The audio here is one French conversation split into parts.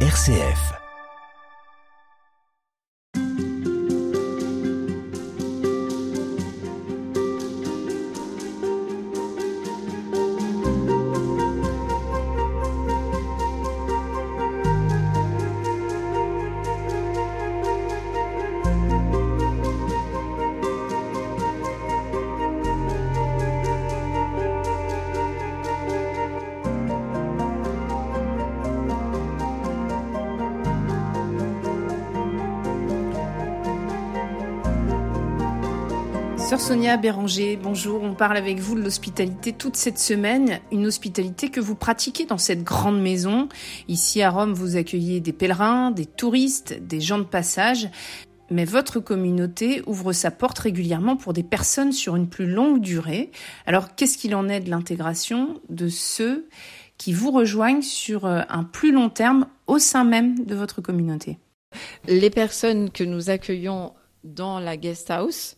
RCF. Sœur Sonia Béranger, bonjour. On parle avec vous de l'hospitalité toute cette semaine, une hospitalité que vous pratiquez dans cette grande maison. Ici à Rome, vous accueillez des pèlerins, des touristes, des gens de passage. Mais votre communauté ouvre sa porte régulièrement pour des personnes sur une plus longue durée. Alors qu'est-ce qu'il en est de l'intégration de ceux qui vous rejoignent sur euh, un plus long terme au sein même de votre communauté? Les personnes que nous accueillons dans la guest house,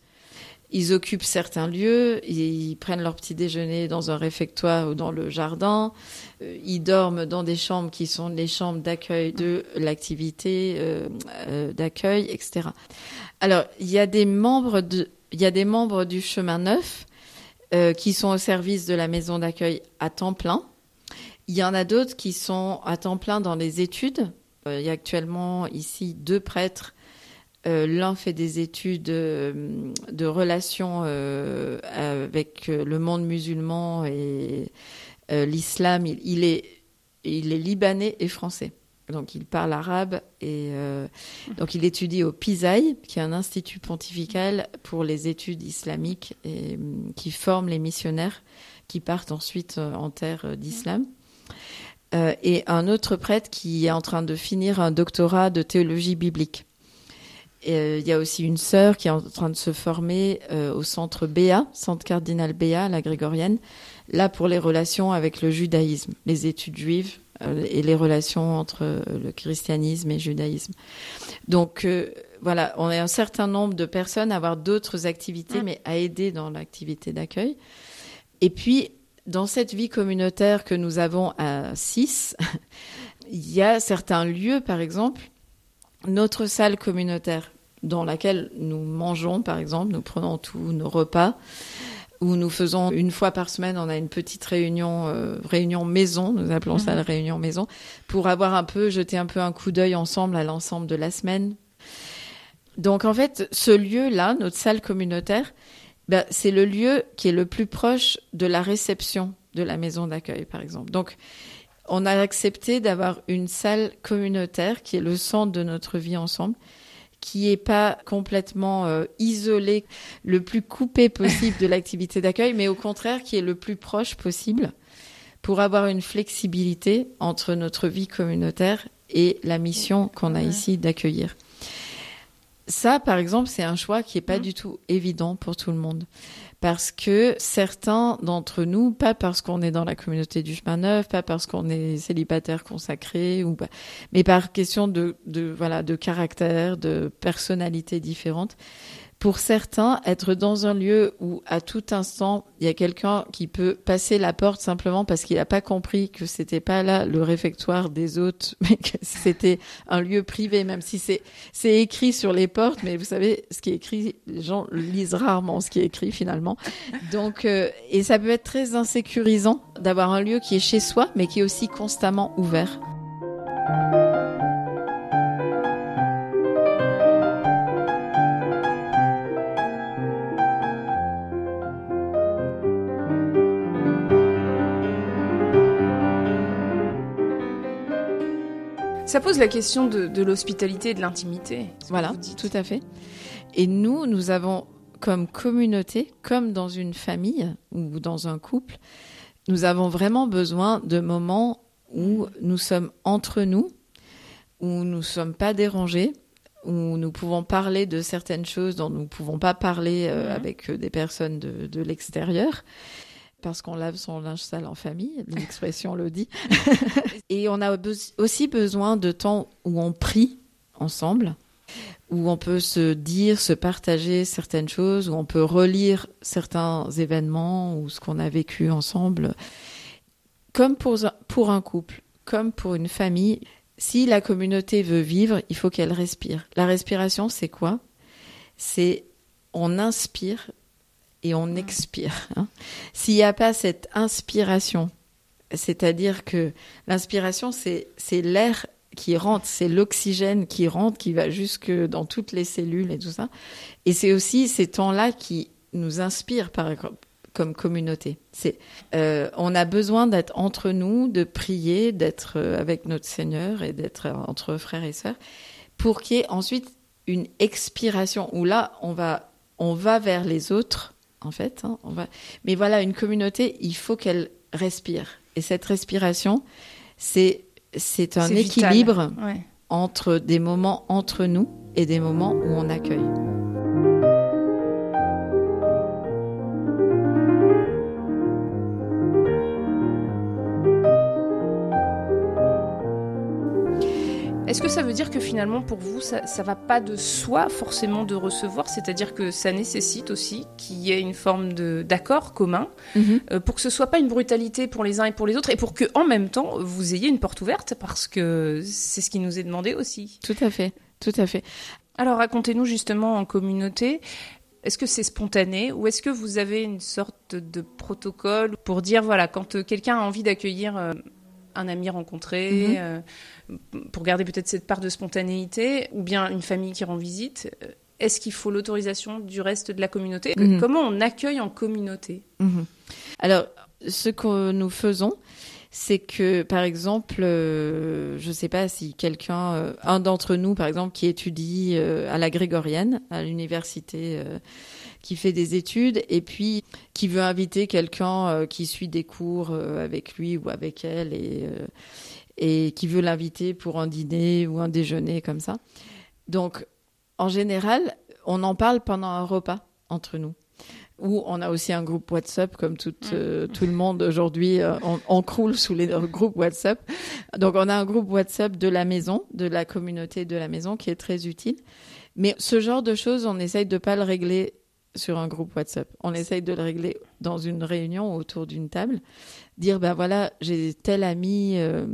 ils occupent certains lieux, ils prennent leur petit déjeuner dans un réfectoire ou dans le jardin, euh, ils dorment dans des chambres qui sont les chambres d'accueil de l'activité euh, euh, d'accueil, etc. Alors, il y a des membres de, il y a des membres du chemin neuf qui sont au service de la maison d'accueil à temps plein. Il y en a d'autres qui sont à temps plein dans les études. Il y a actuellement ici deux prêtres euh, L'un fait des études euh, de relations euh, avec le monde musulman et l'islam. Il, est, libanais et français. Donc il parle arabe et donc il étudie au PISAI, qui est un institut pontifical pour les études islamiques et qui forme les missionnaires qui partent ensuite en terre d'islam. Et un autre prêtre qui est en train de finir un doctorat de théologie biblique. Euh, il y a aussi une sœur qui est en train de se former euh, au centre Béa, centre cardinal Béa, la grégorienne, là pour les relations avec le judaïsme, les études juives euh, et les relations entre le christianisme et le judaïsme. Donc voilà, on est un certain nombre de personnes à avoir d'autres activités, Mm. mais à aider dans l'activité d'accueil. Et puis, dans cette vie communautaire que nous avons à 6, il y a certains lieux, par exemple, notre salle communautaire dans laquelle nous mangeons, par exemple, nous prenons tous nos repas, où nous faisons une fois par semaine, on a une petite réunion, euh, réunion maison, nous appelons ça Mhm. la réunion maison, pour avoir un peu, jeter un peu un coup d'œil ensemble à l'ensemble de la semaine. Donc en fait, ce lieu-là, notre salle communautaire, ben, c'est le lieu qui est le plus proche de la réception de la maison d'accueil, par exemple. Donc, on a accepté d'avoir une salle communautaire qui est le centre de notre vie ensemble, qui est pas complètement euh, isolée, le plus coupé possible de l'activité d'accueil, mais au contraire qui est le plus proche possible pour avoir une flexibilité entre notre vie communautaire et la mission qu'on a ici d'accueillir. Ça, par exemple, c'est un choix qui est pas Mhm. du tout évident pour tout le monde. Parce que certains d'entre nous, pas parce qu'on est dans la communauté du chemin neuf, pas parce qu'on est célibataire consacré, ou mais par question de, de, voilà, de caractère, de personnalité différente. Pour certains, être dans un lieu où à tout instant, il y a quelqu'un qui peut passer la porte simplement parce qu'il n'a pas compris que c'était pas là le réfectoire des hôtes, mais que c'était un lieu privé, même si c'est écrit sur les portes, mais vous savez, ce qui est écrit, les gens lisent rarement ce qui est écrit finalement. Donc, euh, et ça peut être très insécurisant d'avoir un lieu qui est chez soi, mais qui est aussi constamment ouvert. Ça pose la question de, de l'hospitalité et de l'intimité. Voilà, tout à fait. Et nous, nous avons comme communauté, comme dans une famille ou dans un couple, nous avons vraiment besoin de moments où nous sommes entre nous, où nous ne sommes pas dérangés, où nous pouvons parler de certaines choses dont nous ne pouvons pas parler euh, avec euh, des personnes de, de l'extérieur. Parce qu'on lave son linge sale en famille, l'expression le dit. Et on a aussi besoin de temps où on prie ensemble, où on peut se dire, se partager certaines choses, où on peut relire certains événements ou ce qu'on a vécu ensemble. Comme pour, pour un couple, comme pour une famille, si la communauté veut vivre, il faut qu'elle respire. La respiration, c'est quoi? C'est on inspire et on expire. Hein. S'il n'y a pas cette inspiration, c'est-à-dire que l'inspiration, c'est l'air qui rentre, c'est l'oxygène qui rentre, qui va jusque dans toutes les cellules et tout ça. Et c'est aussi ces temps-là qui nous inspirent par, comme communauté. C'est, euh, on a besoin d'être entre nous, de prier, d'être euh, avec notre Seigneur et d'être euh, entre frères et sœurs, pour qu'il y ait ensuite une expiration où là on va, on va vers les autres en fait. Hein, on va, mais voilà, une communauté, il faut qu'elle respire. Et cette respiration, c'est c'est un équilibre entre des moments entre nous et des moments où on accueille. Est-ce que ça veut dire que finalement pour vous ça, ça va pas de soi forcément de recevoir, c'est-à-dire que ça nécessite aussi qu'il y ait une forme d'accord commun mhm. euh, pour que ce soit pas une brutalité pour les uns et pour les autres et pour que en même temps vous ayez une porte ouverte parce que c'est ce qui nous est demandé aussi. Tout à fait, tout à fait. Alors racontez-nous justement en communauté, est-ce que c'est spontané ou est-ce que vous avez une sorte de protocole pour dire voilà quand quelqu'un a envie d'accueillir euh, un ami rencontré, mhm. euh, pour garder peut-être cette part de spontanéité, ou bien une famille qui rend visite. Euh, est-ce qu'il faut l'autorisation du reste de la communauté? Mhm. Comment on accueille en communauté? Mhm. Alors, ce que nous faisons, c'est que, par exemple, euh, je ne sais pas si quelqu'un, un d'entre nous, par exemple, qui étudie à la Grégorienne, à l'université qui fait des études et puis qui veut inviter quelqu'un euh, qui suit des cours euh, avec lui ou avec elle euh, et qui veut l'inviter pour un dîner ou un déjeuner comme ça. Donc, en général, on en parle pendant un repas entre nous. Ou on a aussi un groupe WhatsApp, comme tout, mm. tout le monde aujourd'hui, on, on, croule sous les groupes WhatsApp. Donc on a un groupe WhatsApp de la maison, de la communauté de la maison, qui est très utile. Mais ce genre de choses, on essaye de pas le régler sur un groupe WhatsApp. On essaye de le régler dans une réunion autour d'une table. Dire, ben voilà, j'ai tel ami euh,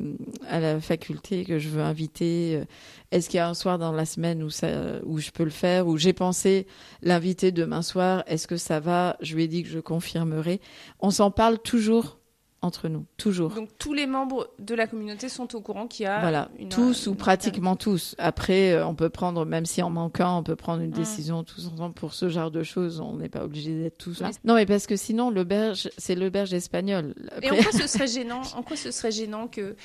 à la faculté que je veux inviter. Euh, est-ce qu'il y a un soir dans la semaine où, ça, où je peux le faire Ou j'ai pensé l'inviter demain soir. Est-ce que ça va? Je lui ai dit que je confirmerai. On s'en parle toujours entre nous, toujours. Donc tous les membres de la communauté sont au courant qu'il y a voilà, tous ou pratiquement tous. Après, euh, on peut prendre, même si en manquant, on peut prendre une décision tous ensemble pour ce genre de choses. On n'est pas obligé d'être tous là. Non, mais parce que sinon l'auberge, c'est l'auberge espagnole. Et en quoi ce serait gênant En quoi ce serait gênant que,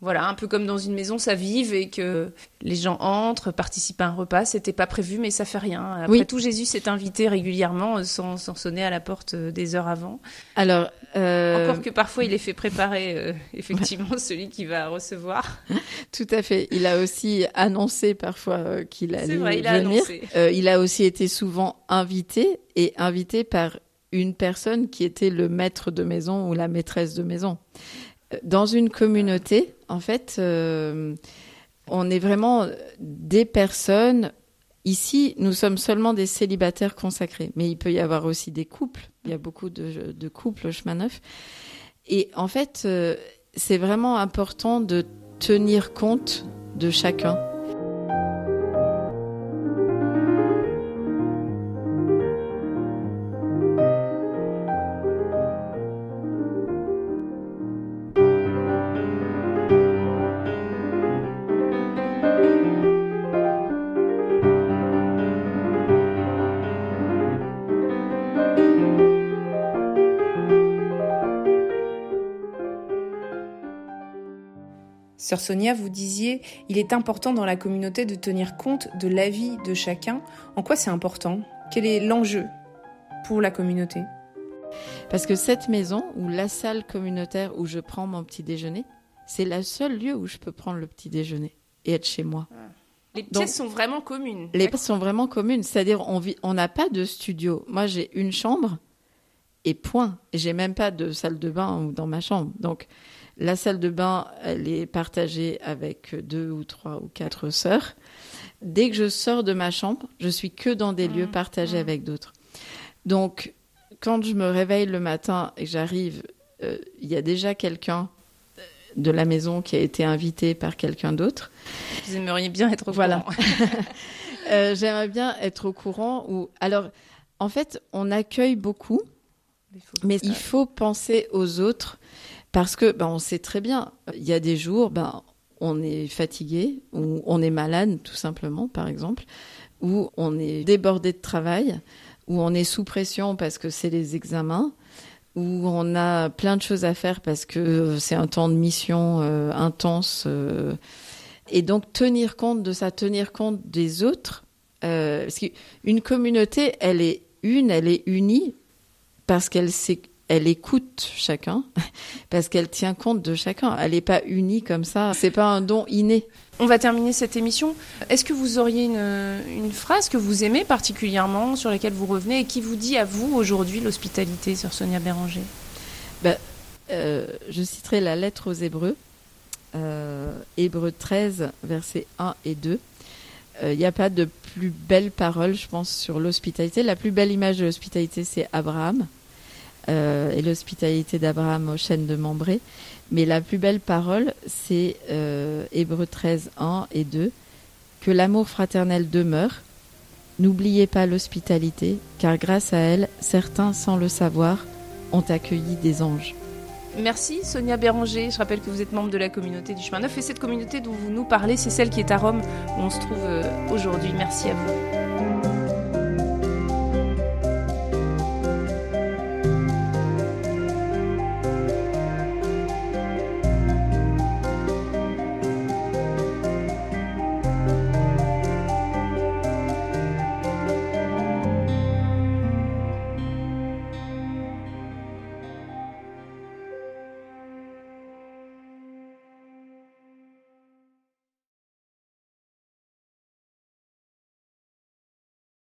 voilà, un peu comme dans une maison, ça vive et que les gens entrent, participent à un repas, c'était pas prévu, mais ça fait rien. Après tout, Jésus s'est invité régulièrement sans, sans sonner à la porte euh, des heures avant. Alors, euh... encore que parfois il est fait préparer euh, effectivement celui qui va recevoir. Tout à fait. Il a aussi annoncé parfois euh, qu'il allait vrai, il a venir. Euh, il a aussi été souvent invité et invité par une personne qui était le maître de maison ou la maîtresse de maison. Dans une communauté, en fait, on est vraiment des personnes Ici, nous sommes seulement des célibataires consacrés, mais il peut y avoir aussi des couples. Il y a beaucoup de, de couples chemin neuf. Et en fait, euh, c'est vraiment important de tenir compte de chacun. Sœur Sonia, vous disiez, il est important dans la communauté de tenir compte de l'avis de chacun. En quoi c'est important? Quel est l'enjeu pour la communauté? Parce que cette maison, ou la salle communautaire où je prends mon petit déjeuner, c'est le seul lieu où je peux prendre le petit déjeuner et être chez moi. Ah. Les pièces sont vraiment communes. Les pièces sont vraiment communes. C'est-à-dire, on n'a pas de studio. Moi, j'ai une chambre et point. Et j'ai même pas de salle de bain ou dans ma chambre. Donc, la salle de bain, elle est partagée avec deux ou trois ou quatre sœurs. Dès que je sors de ma chambre, je suis que dans des lieux mmh, partagés mmh. avec d'autres. Donc, quand je me réveille le matin et que j'arrive, euh, il y a déjà quelqu'un de la maison qui a été invité par quelqu'un d'autre. Vous aimeriez bien être au Voilà. courant. Euh, J'aimerais bien être au courant. Ou alors, en fait, on accueille beaucoup, mais il faut penser aux autres parce que ben, on sait très bien. Il y a des jours, ben on est fatigué ou on est malade, tout simplement, par exemple, ou on est débordé de travail, ou on est sous pression parce que c'est les examens où on a plein de choses à faire parce que c'est un temps de mission euh, intense. euh, et donc tenir compte de ça, tenir compte des autres. euh, parce qu'une communauté, elle est une, elle est unie parce qu'elle sait- elle écoute chacun, parce qu'elle tient compte de chacun. Elle n'est pas unie comme ça. C'est pas un don inné. On va terminer cette émission. Est-ce que vous auriez une, une phrase que vous aimez particulièrement, sur laquelle vous revenez et qui vous dit à vous aujourd'hui l'hospitalité sur Sonia Béranger? Euh, je citerai la lettre aux Hébreux, euh, Hébreux 13, versets 1 et 2. Euh, Il n'y a pas de plus belle parole, je pense, sur l'hospitalité. La plus belle image de l'hospitalité, c'est Abraham. Euh, et l'hospitalité d'Abraham aux chaînes de Mambré. Mais la plus belle parole, c'est euh, Hébreux 13, 1 et 2. Que l'amour fraternel demeure. N'oubliez pas l'hospitalité, car grâce à elle, certains, sans le savoir, ont accueilli des anges. Merci Sonia Béranger. Je rappelle que vous êtes membre de la communauté du chemin neuf et cette communauté dont vous nous parlez, c'est celle qui est à Rome où on se trouve euh, aujourd'hui. Merci à vous.